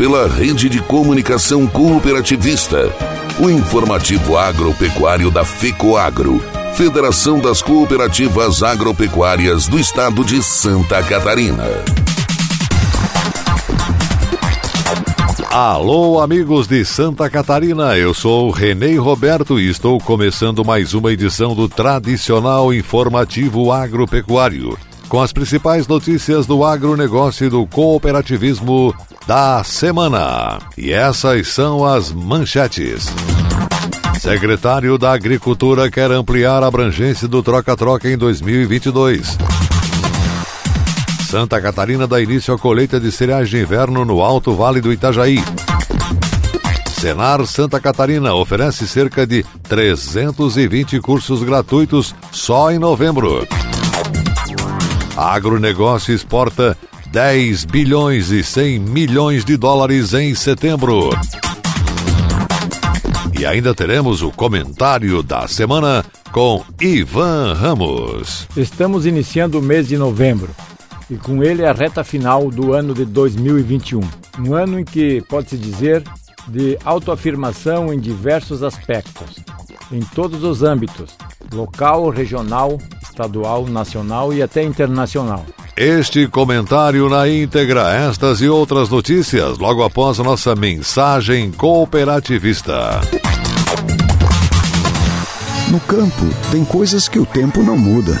pela rede de comunicação cooperativista, o informativo agropecuário da FECOAGRO, Federação das Cooperativas Agropecuárias do Estado de Santa Catarina. Alô, amigos de Santa Catarina, eu sou Renê Roberto e estou começando mais uma edição do tradicional informativo agropecuário, com as principais notícias do agronegócio e do cooperativismo da semana. E essas são as manchetes. Secretário da Agricultura quer ampliar a abrangência do troca-troca em 2022. Santa Catarina dá início à colheita de cereais de inverno no Alto Vale do Itajaí. Senar Santa Catarina oferece cerca de 320 cursos gratuitos só em novembro. Agronegócio exporta 10 bilhões e 100 milhões de dólares em setembro. E ainda teremos o comentário da semana com Ivan Ramos. Estamos iniciando o mês de novembro e com ele a reta final do ano de 2021. Um ano em que pode-se dizer de autoafirmação em diversos aspectos, em todos os âmbitos local, regional, estadual, nacional e até internacional. Este comentário na íntegra, estas e outras notícias, logo após a nossa mensagem cooperativista. No campo, tem coisas que o tempo não muda,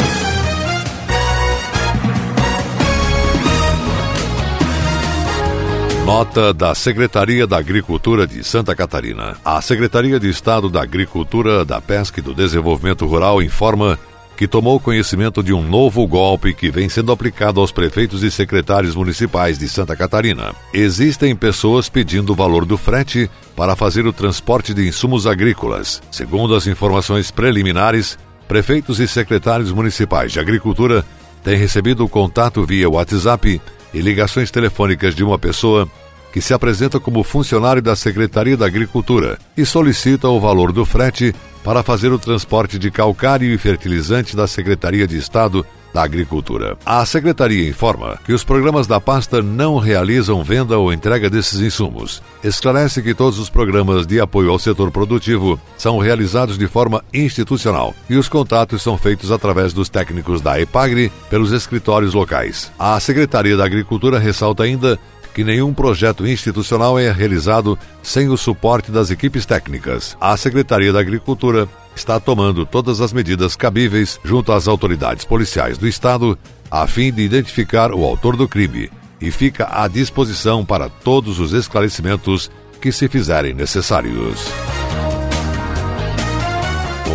Nota da Secretaria da Agricultura de Santa Catarina. A Secretaria de Estado da Agricultura, da Pesca e do Desenvolvimento Rural informa que tomou conhecimento de um novo golpe que vem sendo aplicado aos prefeitos e secretários municipais de Santa Catarina. Existem pessoas pedindo o valor do frete para fazer o transporte de insumos agrícolas. Segundo as informações preliminares, prefeitos e secretários municipais de agricultura têm recebido contato via WhatsApp e ligações telefônicas de uma pessoa que se apresenta como funcionário da Secretaria da Agricultura e solicita o valor do frete para fazer o transporte de calcário e fertilizante da Secretaria de Estado da Agricultura. A Secretaria informa que os programas da pasta não realizam venda ou entrega desses insumos. Esclarece que todos os programas de apoio ao setor produtivo são realizados de forma institucional e os contatos são feitos através dos técnicos da EPAGRE pelos escritórios locais. A Secretaria da Agricultura ressalta ainda que nenhum projeto institucional é realizado sem o suporte das equipes técnicas. A Secretaria da Agricultura está tomando todas as medidas cabíveis junto às autoridades policiais do Estado a fim de identificar o autor do crime e fica à disposição para todos os esclarecimentos que se fizerem necessários.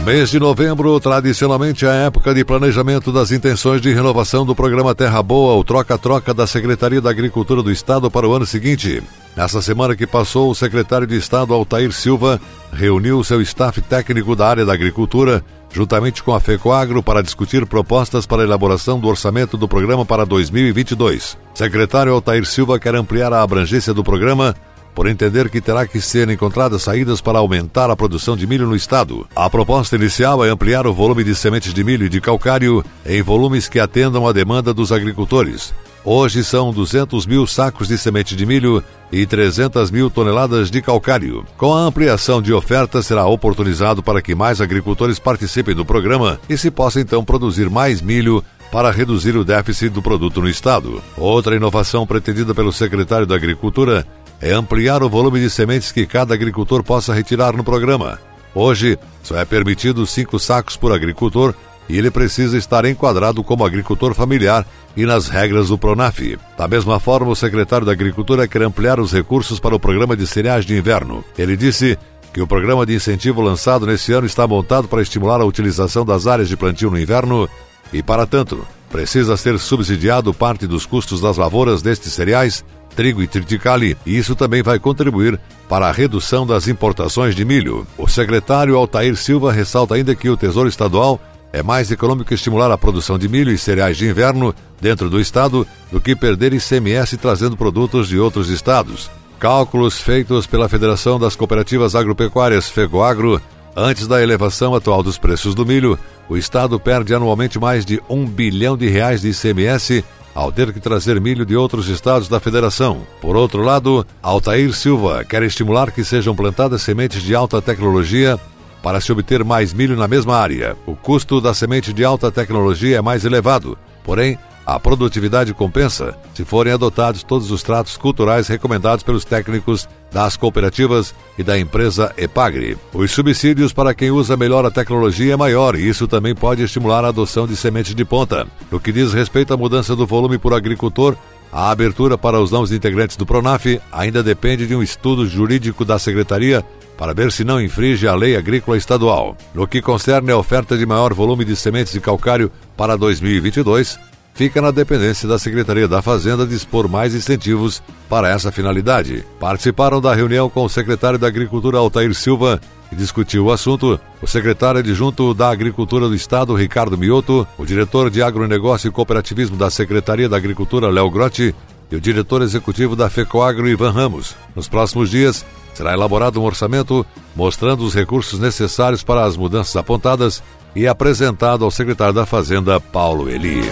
Mês de novembro, tradicionalmente, é a época de planejamento das intenções de renovação do programa Terra Boa, o troca-troca da Secretaria da Agricultura do Estado para o ano seguinte. Nessa semana que passou, o secretário de Estado Altair Silva reuniu seu staff técnico da área da agricultura, juntamente com a FECOAGRO, para discutir propostas para a elaboração do orçamento do programa para 2022. Secretário Altair Silva quer ampliar a abrangência do programa por entender que terá que ser encontradas saídas para aumentar a produção de milho no estado. A proposta inicial é ampliar o volume de sementes de milho e de calcário em volumes que atendam à demanda dos agricultores. Hoje são 200 mil sacos de semente de milho e 300 mil toneladas de calcário. Com a ampliação de oferta, será oportunizado para que mais agricultores participem do programa e se possa então produzir mais milho para reduzir o déficit do produto no estado. Outra inovação pretendida pelo secretário da Agricultura é ampliar o volume de sementes que cada agricultor possa retirar no programa. Hoje, só é permitido cinco sacos por agricultor e ele precisa estar enquadrado como agricultor familiar e nas regras do Pronaf. Da mesma forma, o secretário da Agricultura quer ampliar os recursos para o programa de cereais de inverno. Ele disse que o programa de incentivo lançado nesse ano está montado para estimular a utilização das áreas de plantio no inverno e, para tanto, precisa ser subsidiado parte dos custos das lavouras destes cereais, trigo e triticale, e isso também vai contribuir para a redução das importações de milho. O secretário Altair Silva ressalta ainda que o Tesouro Estadual é mais econômico estimular a produção de milho e cereais de inverno dentro do estado do que perder ICMS trazendo produtos de outros estados. Cálculos feitos pela Federação das Cooperativas Agropecuárias FECOAGRO, antes da elevação atual dos preços do milho, o estado perde anualmente mais de um bilhão de reais de ICMS ao ter que trazer milho de outros estados da federação. Por outro lado, Altair Silva quer estimular que sejam plantadas sementes de alta tecnologia para se obter mais milho na mesma área. O custo da semente de alta tecnologia é mais elevado, porém, a produtividade compensa se forem adotados todos os tratos culturais recomendados pelos técnicos das cooperativas e da empresa Epagre. Os subsídios para quem usa melhor a tecnologia é maior e isso também pode estimular a adoção de sementes de ponta. No que diz respeito à mudança do volume por agricultor, a abertura para os novos integrantes do Pronaf ainda depende de um estudo jurídico da Secretaria para ver se não infringe a lei agrícola estadual. No que concerne a oferta de maior volume de sementes de calcário para 2022, fica na dependência da Secretaria da Fazenda dispor mais incentivos para essa finalidade. Participaram da reunião com o secretário da Agricultura Altair Silva e discutiu o assunto o secretário adjunto da Agricultura do Estado, Ricardo Mioto, o diretor de Agronegócio e Cooperativismo da Secretaria da Agricultura, Léo Grotti, e o diretor executivo da FECOAGRO, Ivan Ramos. Nos próximos dias, será elaborado um orçamento mostrando os recursos necessários para as mudanças apontadas e apresentado ao secretário da Fazenda, Paulo Eli.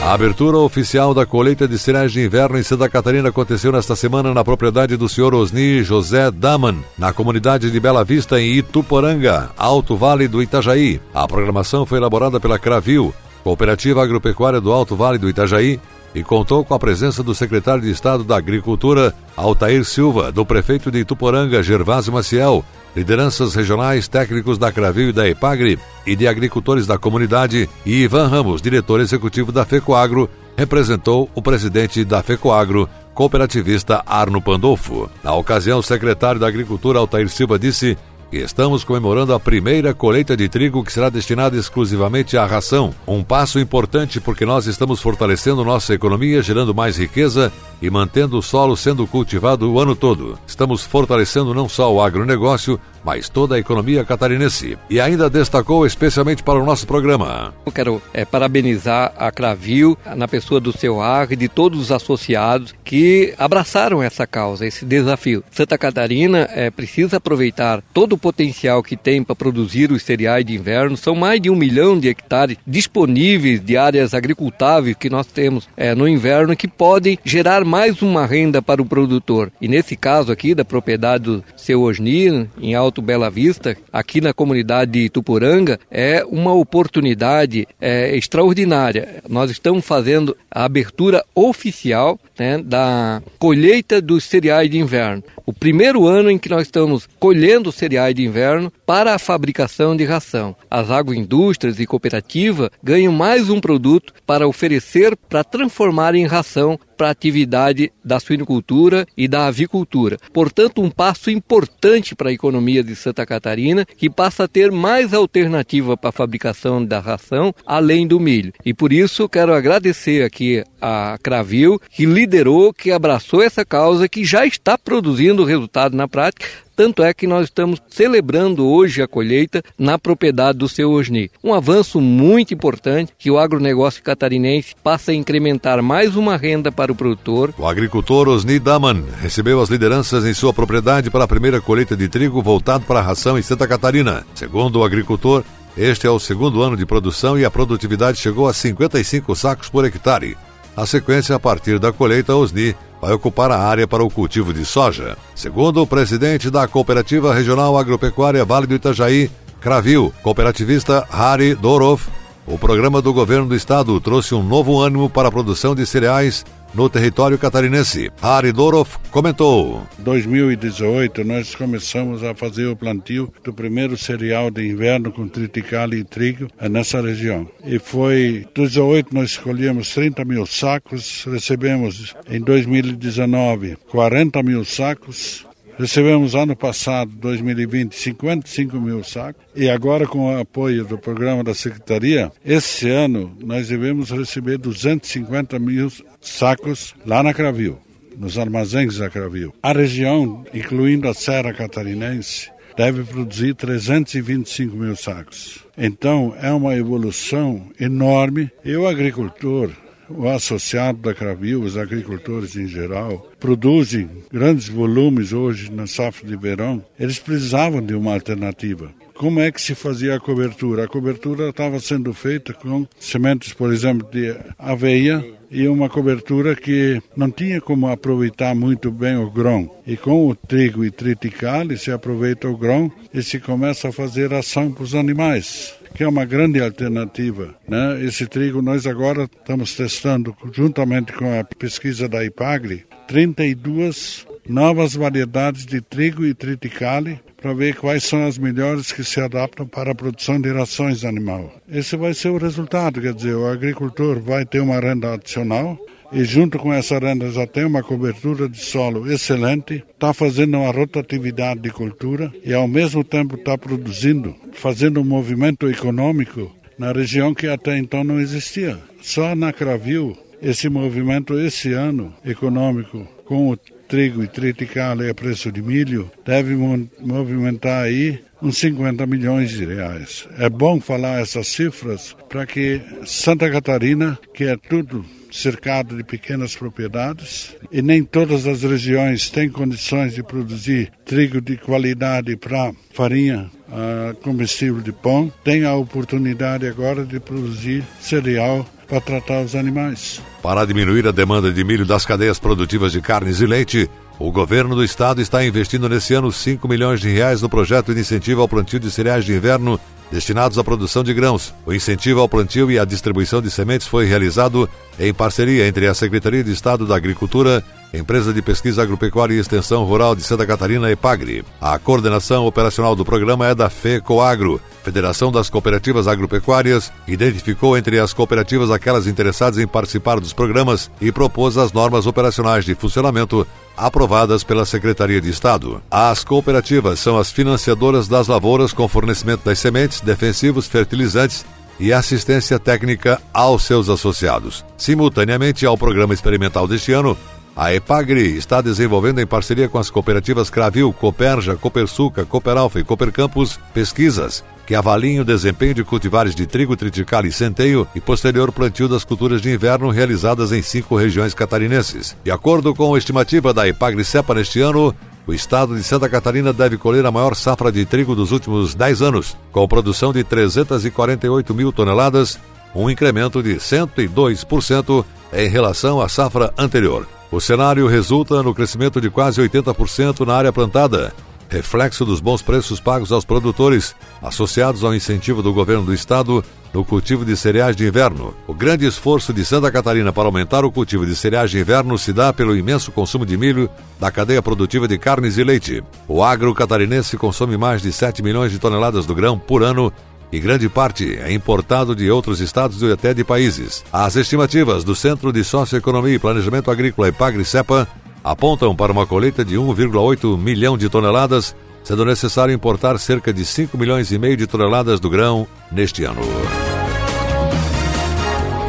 A abertura oficial da colheita de cereais de inverno em Santa Catarina aconteceu nesta semana na propriedade do senhor Osni José Daman, na comunidade de Bela Vista, em Ituporanga, Alto Vale do Itajaí. A programação foi elaborada pela Cravil, Cooperativa Agropecuária do Alto Vale do Itajaí, e contou com a presença do secretário de Estado da Agricultura, Altair Silva, do prefeito de Ituporanga, Gervásio Maciel, lideranças regionais, técnicos da Cravil e da Epagre e de agricultores da comunidade, e Ivan Ramos, diretor executivo da FECOAGRO, representou o presidente da FECOAGRO, cooperativista Arno Pandolfo. Na ocasião, o secretário da Agricultura, Altair Silva, disse Estamos comemorando a primeira colheita de trigo que será destinada exclusivamente à ração. Um passo importante porque nós estamos fortalecendo nossa economia, gerando mais riqueza e mantendo o solo sendo cultivado o ano todo. Estamos fortalecendo não só o agronegócio, mas toda a economia catarinense. E ainda destacou especialmente para o nosso programa. Eu quero é, parabenizar a Cravil, na pessoa do seu AR e de todos os associados que abraçaram essa causa, esse desafio. Santa Catarina é, precisa aproveitar todo o potencial que tem para produzir os cereais de inverno. São mais de um milhão de hectares disponíveis de áreas agricultáveis que nós temos é, no inverno que podem gerar mais uma renda para o produtor. E nesse caso aqui da propriedade do seu Osni, em Alto Bela Vista, aqui na comunidade de Tupuranga, é uma oportunidade é, extraordinária. Nós estamos fazendo a abertura oficial né, da colheita dos cereais de inverno. O primeiro ano em que nós estamos colhendo cereais de inverno para a fabricação de ração. As agroindústrias e cooperativas ganham mais um produto para oferecer para transformar em ração para a atividade da suinicultura e da avicultura. Portanto, um passo importante para a economia de Santa Catarina, que passa a ter mais alternativa para a fabricação da ração, além do milho. E por isso quero agradecer aqui a Cravil, que liderou, que abraçou essa causa, que já está produzindo resultado na prática, Tanto é que nós estamos celebrando hoje a colheita na propriedade do seu Osni. Um avanço muito importante que o agronegócio catarinense passa a incrementar mais uma renda para o produtor. O agricultor Osni Daman recebeu as lideranças em sua propriedade para a primeira colheita de trigo voltado para a ração em Santa Catarina. Segundo o agricultor, este é o segundo ano de produção e a produtividade chegou a 55 sacos por hectare. A sequência, a partir da colheita, Osni vai ocupar a área para o cultivo de soja. Segundo o presidente da Cooperativa Regional Agropecuária Vale do Itajaí, Cravil, cooperativista Hari Dorov, o programa do governo do estado trouxe um novo ânimo para a produção de cereais no território catarinense. Ari Dorov comentou. 2018 nós começamos a fazer o plantio do primeiro cereal de inverno com triticale e trigo nessa região. E foi 2018 nós escolhemos 30 mil sacos, recebemos em 2019 40 mil sacos, Recebemos ano passado, 2020, 55 mil sacos e agora com o apoio do programa da Secretaria, esse ano nós devemos receber 250 mil sacos lá na Cravil, nos armazéns da Cravil. A região, incluindo a Serra Catarinense, deve produzir 325 mil sacos. Então é uma evolução enorme e o agricultor o associado da Cravil, os agricultores em geral, produzem grandes volumes hoje na safra de verão, eles precisavam de uma alternativa. Como é que se fazia a cobertura? A cobertura estava sendo feita com sementes, por exemplo, de aveia e uma cobertura que não tinha como aproveitar muito bem o grão. E com o trigo e triticale se aproveita o grão e se começa a fazer ação para os animais que é uma grande alternativa. Né? Esse trigo nós agora estamos testando, juntamente com a pesquisa da IPAGRE, 32 novas variedades de trigo e triticale para ver quais são as melhores que se adaptam para a produção de rações animal. Esse vai ser o resultado, quer dizer, o agricultor vai ter uma renda adicional, e junto com essa renda já tem uma cobertura de solo excelente, está fazendo uma rotatividade de cultura e ao mesmo tempo está produzindo, fazendo um movimento econômico na região que até então não existia. Só na Cravil, esse movimento esse ano econômico com o trigo e triticale a preço de milho deve movimentar aí uns 50 milhões de reais. É bom falar essas cifras para que Santa Catarina, que é tudo cercado de pequenas propriedades e nem todas as regiões têm condições de produzir trigo de qualidade para farinha uh, comestível de pão, tem a oportunidade agora de produzir cereal para tratar os animais. Para diminuir a demanda de milho das cadeias produtivas de carnes e leite, o governo do estado está investindo nesse ano 5 milhões de reais no projeto de incentivo ao plantio de cereais de inverno destinados à produção de grãos. O incentivo ao plantio e à distribuição de sementes foi realizado em parceria entre a Secretaria de Estado da Agricultura, Empresa de Pesquisa Agropecuária e Extensão Rural de Santa Catarina, EPAGRE. A coordenação operacional do programa é da FECOAGRO, Federação das Cooperativas Agropecuárias, identificou entre as cooperativas aquelas interessadas em participar dos programas e propôs as normas operacionais de funcionamento aprovadas pela Secretaria de Estado. As cooperativas são as financiadoras das lavouras com fornecimento das sementes, defensivos, fertilizantes e assistência técnica aos seus associados. Simultaneamente ao programa experimental deste ano, a EPAGRE está desenvolvendo em parceria com as cooperativas Cravil, Coperja, Copersuca, Cooperalfa e Coopercampus pesquisas que avaliem o desempenho de cultivares de trigo, triticale e centeio e posterior plantio das culturas de inverno realizadas em cinco regiões catarinenses. De acordo com a estimativa da EPAGRE-CEPA neste ano, o estado de Santa Catarina deve colher a maior safra de trigo dos últimos 10 anos, com produção de 348 mil toneladas, um incremento de 102% em relação à safra anterior. O cenário resulta no crescimento de quase 80% na área plantada, reflexo dos bons preços pagos aos produtores, associados ao incentivo do governo do estado no cultivo de cereais de inverno. O grande esforço de Santa Catarina para aumentar o cultivo de cereais de inverno se dá pelo imenso consumo de milho da cadeia produtiva de carnes e leite. O agro catarinense consome mais de 7 milhões de toneladas do grão por ano e grande parte é importado de outros estados e até de países. As estimativas do Centro de Socioeconomia e Planejamento Agrícola Epagre-Cepa apontam para uma colheita de 1,8 milhão de toneladas, sendo necessário importar cerca de 5 milhões e meio de toneladas do grão neste ano.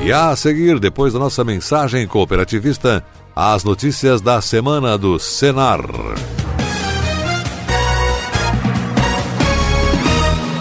E a seguir, depois da nossa mensagem cooperativista, as notícias da semana do Senar.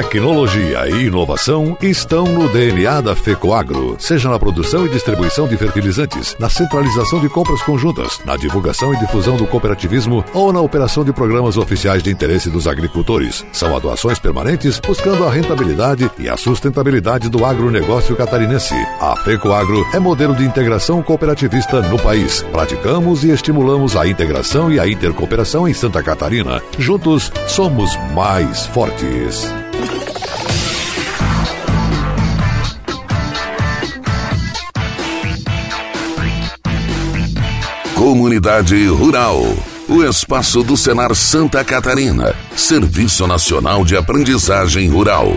Tecnologia e inovação estão no DNA da FECOAGRO, seja na produção e distribuição de fertilizantes, na centralização de compras conjuntas, na divulgação e difusão do cooperativismo ou na operação de programas oficiais de interesse dos agricultores. São atuações permanentes buscando a rentabilidade e a sustentabilidade do agronegócio catarinense. A FECOAGRO é modelo de integração cooperativista no país. Praticamos e estimulamos a integração e a intercooperação em Santa Catarina. Juntos somos mais fortes. Comunidade Rural. O espaço do Senar Santa Catarina. Serviço Nacional de Aprendizagem Rural.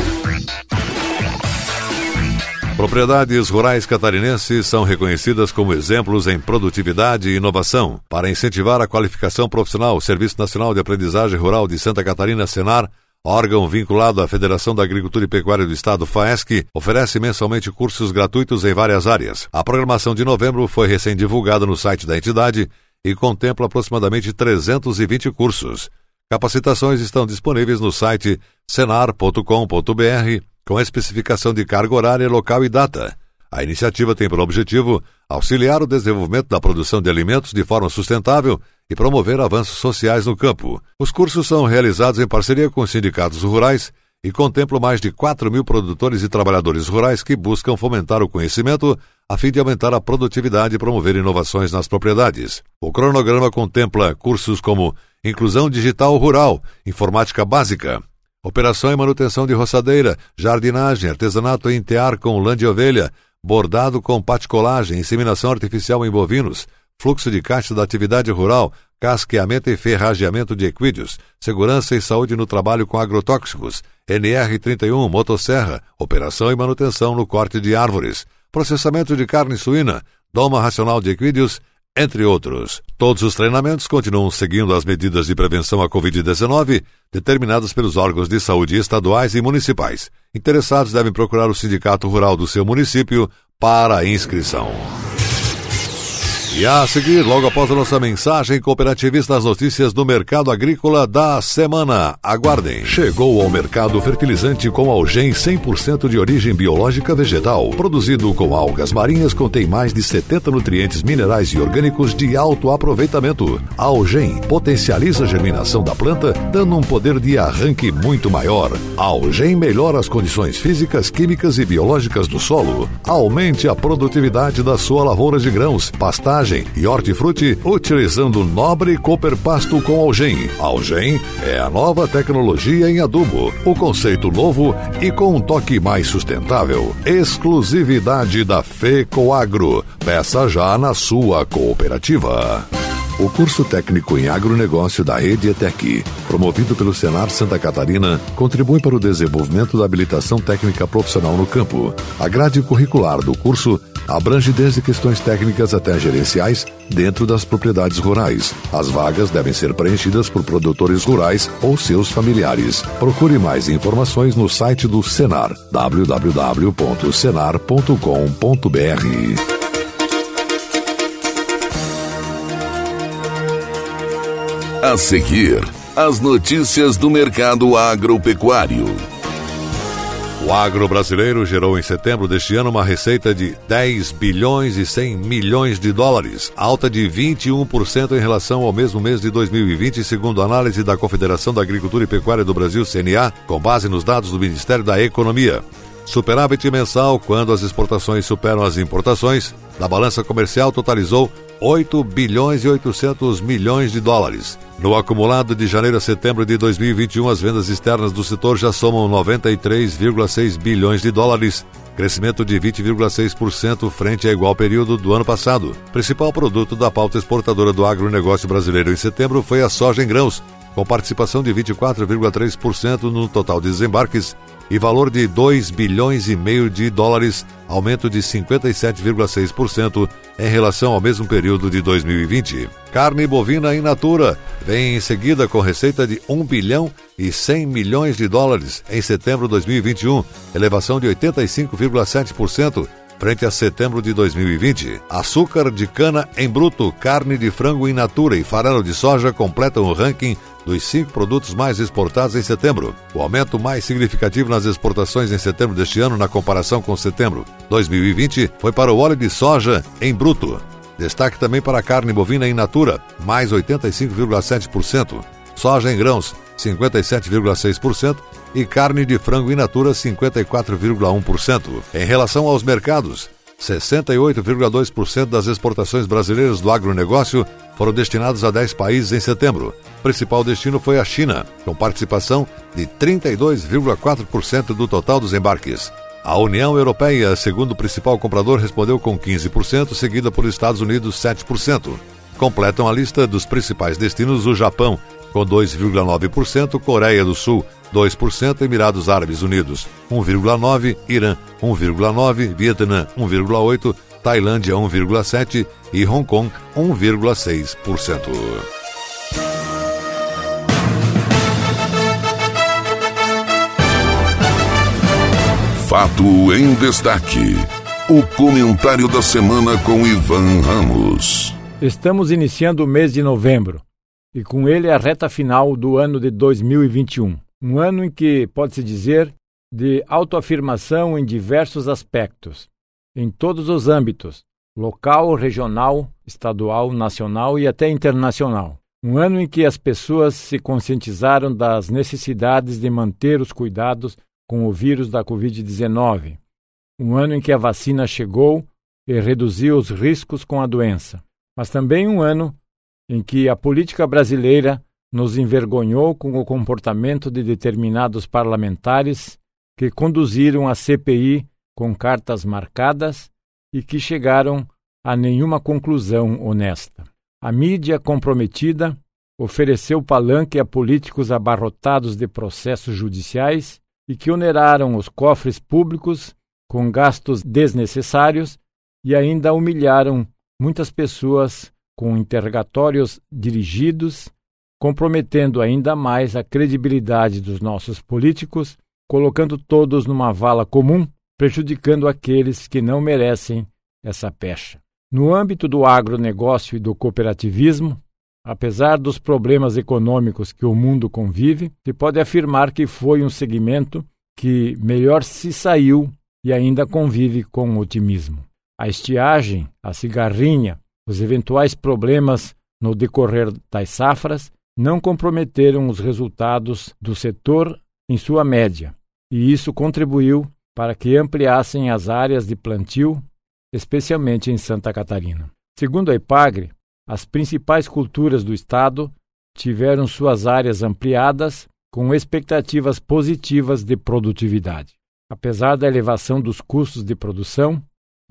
Propriedades rurais catarinenses são reconhecidas como exemplos em produtividade e inovação. Para incentivar a qualificação profissional, o Serviço Nacional de Aprendizagem Rural de Santa Catarina, Senar, órgão vinculado à Federação da Agricultura e Pecuária do Estado, FAESC, oferece mensalmente cursos gratuitos em várias áreas. A programação de novembro foi recém-divulgada no site da entidade e contempla aproximadamente 320 cursos. Capacitações estão disponíveis no site senar.com.br com especificação de carga horária, local e data. A iniciativa tem por objetivo auxiliar o desenvolvimento da produção de alimentos de forma sustentável e promover avanços sociais no campo. Os cursos são realizados em parceria com sindicatos rurais e contemplam mais de 4 mil produtores e trabalhadores rurais que buscam fomentar o conhecimento a fim de aumentar a produtividade e promover inovações nas propriedades. O cronograma contempla cursos como Inclusão Digital Rural, Informática Básica, Operação e manutenção de roçadeira, jardinagem, artesanato em tear com lã de ovelha, bordado com paticolagem, inseminação artificial em bovinos, fluxo de caixa da atividade rural, casqueamento e ferrageamento de equídeos, segurança e saúde no trabalho com agrotóxicos, NR31, motosserra, operação e manutenção no corte de árvores, processamento de carne suína, doma racional de equídeos, entre outros. Todos os treinamentos continuam seguindo as medidas de prevenção à Covid-19 determinadas pelos órgãos de saúde estaduais e municipais. Interessados devem procurar o sindicato rural do seu município para a inscrição. E a seguir, logo após a nossa mensagem cooperativista, as notícias do mercado agrícola da semana. Aguardem. Chegou ao mercado fertilizante com algem 100% de origem biológica vegetal. Produzido com algas marinhas, contém mais de 70 nutrientes minerais e orgânicos de alto aproveitamento. A algem potencializa a germinação da planta, dando um poder de arranque muito maior. A algem melhora as condições físicas, químicas e biológicas do solo. Aumente a produtividade da sua lavoura de grãos, pastagem e hortifruti utilizando nobre cooper pasto com algem. Algem é a nova tecnologia em adubo, o conceito novo e com um toque mais sustentável. Exclusividade da FECOAGRO. Peça já na sua cooperativa. O curso técnico em agronegócio da Rede ETEC, promovido pelo Senar Santa Catarina, contribui para o desenvolvimento da habilitação técnica profissional no campo. A grade curricular do curso abrange desde questões técnicas até gerenciais dentro das propriedades rurais. As vagas devem ser preenchidas por produtores rurais ou seus familiares. Procure mais informações no site do Senar www.senar.com.br. A seguir, as notícias do mercado agropecuário. O agro brasileiro gerou em setembro deste ano uma receita de 10 bilhões e 100 milhões de dólares, alta de 21% em relação ao mesmo mês de 2020, segundo análise da Confederação da Agricultura e Pecuária do Brasil, CNA, com base nos dados do Ministério da Economia. Superávit mensal, quando as exportações superam as importações, da balança comercial totalizou 8 bilhões e 800 milhões de dólares. No acumulado de janeiro a setembro de 2021, as vendas externas do setor já somam 93,6 bilhões de dólares, crescimento de 20,6% frente a igual período do ano passado. Principal produto da pauta exportadora do agronegócio brasileiro em setembro foi a soja em grãos, com participação de 24,3% no total de desembarques e valor de 2 bilhões e meio de dólares, aumento de 57,6% em relação ao mesmo período de 2020. Carne bovina in natura vem em seguida com receita de 1 bilhão e 100 milhões de dólares em setembro de 2021, elevação de 85,7% frente a setembro de 2020. Açúcar de cana em bruto, carne de frango in natura e farelo de soja completam o ranking dos cinco produtos mais exportados em setembro. O aumento mais significativo nas exportações em setembro deste ano, na comparação com setembro 2020, foi para o óleo de soja em bruto. Destaque também para a carne bovina in natura, mais 85,7%, soja em grãos, 57,6% e carne de frango in natura, 54,1%. Em relação aos mercados, 68,2% das exportações brasileiras do agronegócio foram destinados a 10 países em setembro. Principal destino foi a China, com participação de 32,4% do total dos embarques. A União Europeia, segundo principal comprador, respondeu com 15%, seguida por Estados Unidos 7%. Completam a lista dos principais destinos o Japão, com 2,9%, Coreia do Sul, 2%, Emirados Árabes Unidos, 1,9%, Irã, 1,9%, Vietnã, 1,8%, Tailândia 1,7% e Hong Kong 1,6%. Fato em destaque. O comentário da semana com Ivan Ramos. Estamos iniciando o mês de novembro e com ele a reta final do ano de 2021. Um ano em que pode-se dizer de autoafirmação em diversos aspectos, em todos os âmbitos local, regional, estadual, nacional e até internacional. Um ano em que as pessoas se conscientizaram das necessidades de manter os cuidados com o vírus da Covid-19. Um ano em que a vacina chegou e reduziu os riscos com a doença. Mas também um ano em que a política brasileira nos envergonhou com o comportamento de determinados parlamentares que conduziram a CPI com cartas marcadas e que chegaram a nenhuma conclusão honesta. A mídia comprometida ofereceu palanque a políticos abarrotados de processos judiciais e que oneraram os cofres públicos com gastos desnecessários e ainda humilharam muitas pessoas com interrogatórios dirigidos, comprometendo ainda mais a credibilidade dos nossos políticos, colocando todos numa vala comum prejudicando aqueles que não merecem essa pecha. No âmbito do agronegócio e do cooperativismo, apesar dos problemas econômicos que o mundo convive, se pode afirmar que foi um segmento que melhor se saiu e ainda convive com otimismo. A estiagem, a cigarrinha, os eventuais problemas no decorrer das safras não comprometeram os resultados do setor em sua média, e isso contribuiu para que ampliassem as áreas de plantio, especialmente em Santa Catarina. Segundo a IPAGRE, as principais culturas do estado tiveram suas áreas ampliadas com expectativas positivas de produtividade. Apesar da elevação dos custos de produção,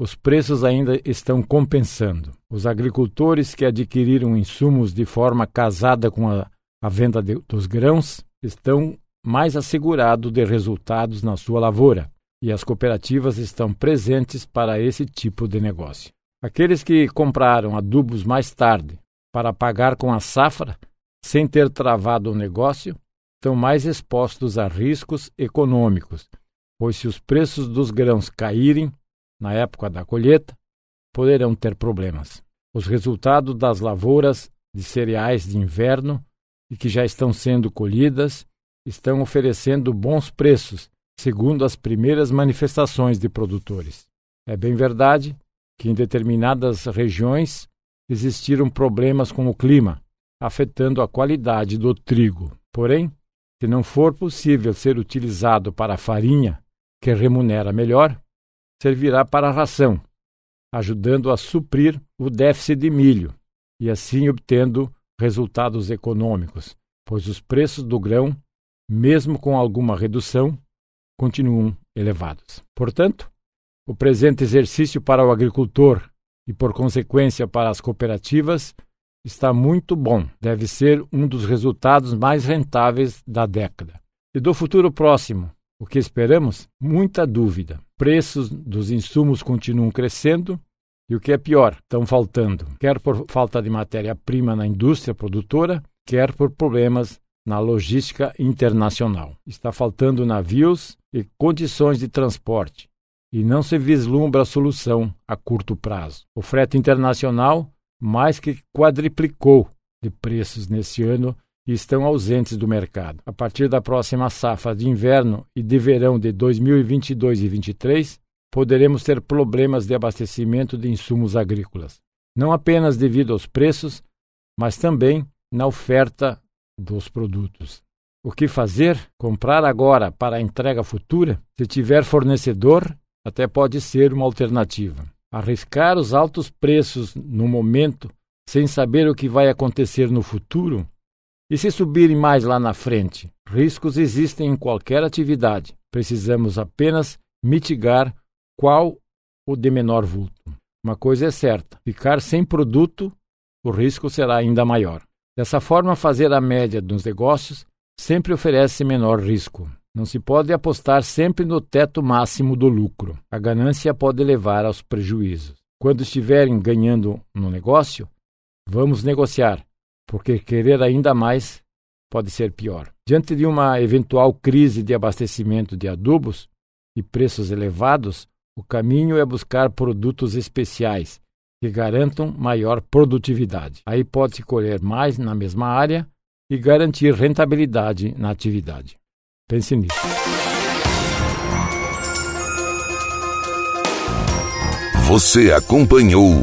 os preços ainda estão compensando. Os agricultores que adquiriram insumos de forma casada com a, a venda de, dos grãos estão mais assegurados de resultados na sua lavoura, e as cooperativas estão presentes para esse tipo de negócio. Aqueles que compraram adubos mais tarde para pagar com a safra, sem ter travado o negócio, estão mais expostos a riscos econômicos, pois se os preços dos grãos caírem na época da colheita, poderão ter problemas. Os resultados das lavouras de cereais de inverno e que já estão sendo colhidas estão oferecendo bons preços segundo as primeiras manifestações de produtores. É bem verdade que em determinadas regiões existiram problemas com o clima, afetando a qualidade do trigo. Porém, se não for possível ser utilizado para a farinha, que remunera melhor, servirá para a ração, ajudando a suprir o déficit de milho e assim obtendo resultados econômicos, pois os preços do grão, mesmo com alguma redução, continuam elevados. Portanto, o presente exercício para o agricultor e, por consequência, para as cooperativas está muito bom. Deve ser um dos resultados mais rentáveis da década. E do futuro próximo, O que esperamos? Muita dúvida. Preços dos insumos continuam crescendo e o que é pior, estão faltando, quer por falta de matéria-prima na indústria produtora, quer por problemas na logística internacional. Está faltando navios e condições de transporte, e não se vislumbra a solução a curto prazo. O frete internacional mais que quadriplicou de preços nesse ano e estão ausentes do mercado. A partir da próxima safra de inverno e de verão de 2022 e 2023, poderemos ter problemas de abastecimento de insumos agrícolas, não apenas devido aos preços, mas também na oferta dos produtos. O que fazer? Comprar agora para a entrega futura? Se tiver fornecedor, até pode ser uma alternativa. Arriscar os altos preços no momento, sem saber o que vai acontecer no futuro? E se subirem mais lá na frente? Riscos existem em qualquer atividade. Precisamos apenas mitigar qual o de menor vulto. Uma coisa é certa: ficar sem produto, o risco será ainda maior. Dessa forma, fazer a média dos negócios sempre oferece menor risco. Não se pode apostar sempre no teto máximo do lucro. A ganância pode levar aos prejuízos. Quando estiverem ganhando no negócio, vamos negociar, porque querer ainda mais pode ser pior. Diante de uma eventual crise de abastecimento de adubos e preços elevados, o caminho é buscar produtos especiais que garantam maior produtividade. Aí pode-se colher mais na mesma área e garantir rentabilidade na atividade. Pense nisso. Você acompanhou